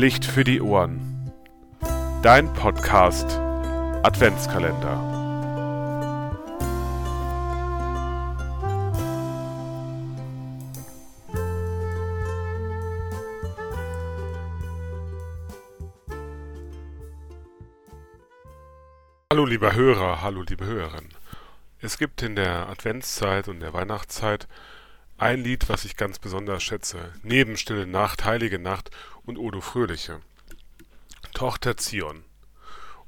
Licht für die Ohren. Dein Podcast Adventskalender. Hallo lieber Hörer, hallo liebe Hörerin. Es gibt in der Adventszeit und der Weihnachtszeit ein Lied, was ich ganz besonders schätze, neben Stille Nacht, Heilige Nacht und Odo Fröhliche. Tochter Zion.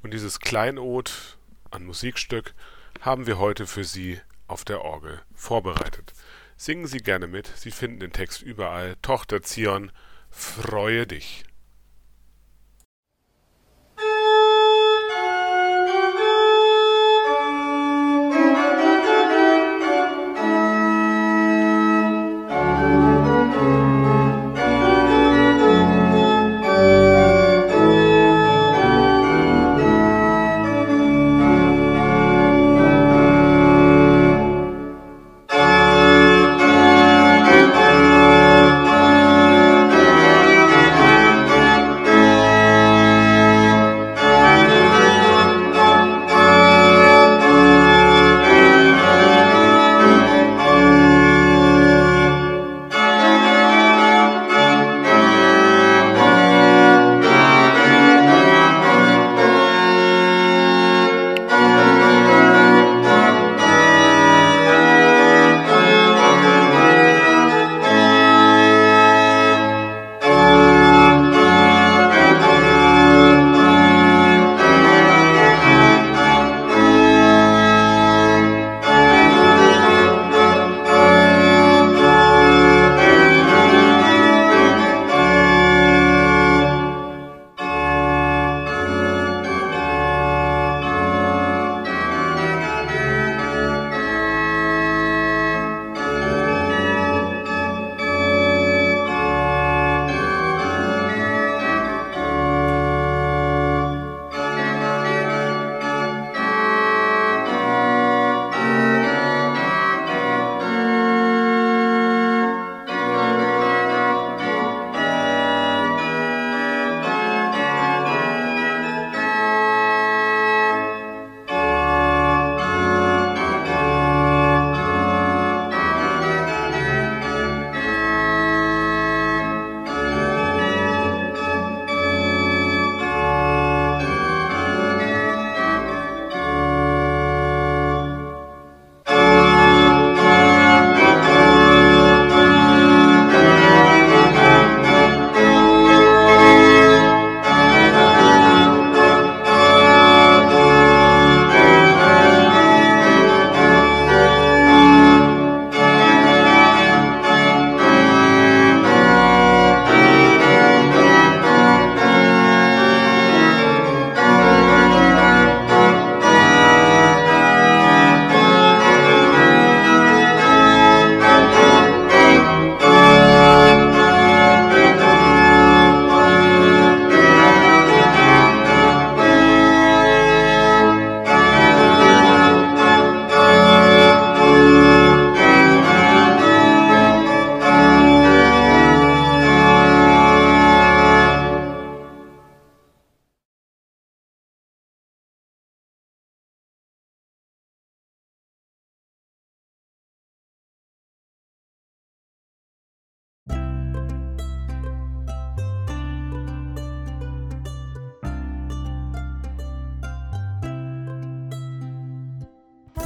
Und dieses Kleinod an Musikstück haben wir heute für Sie auf der Orgel vorbereitet. Singen Sie gerne mit, Sie finden den Text überall. Tochter Zion, freue dich.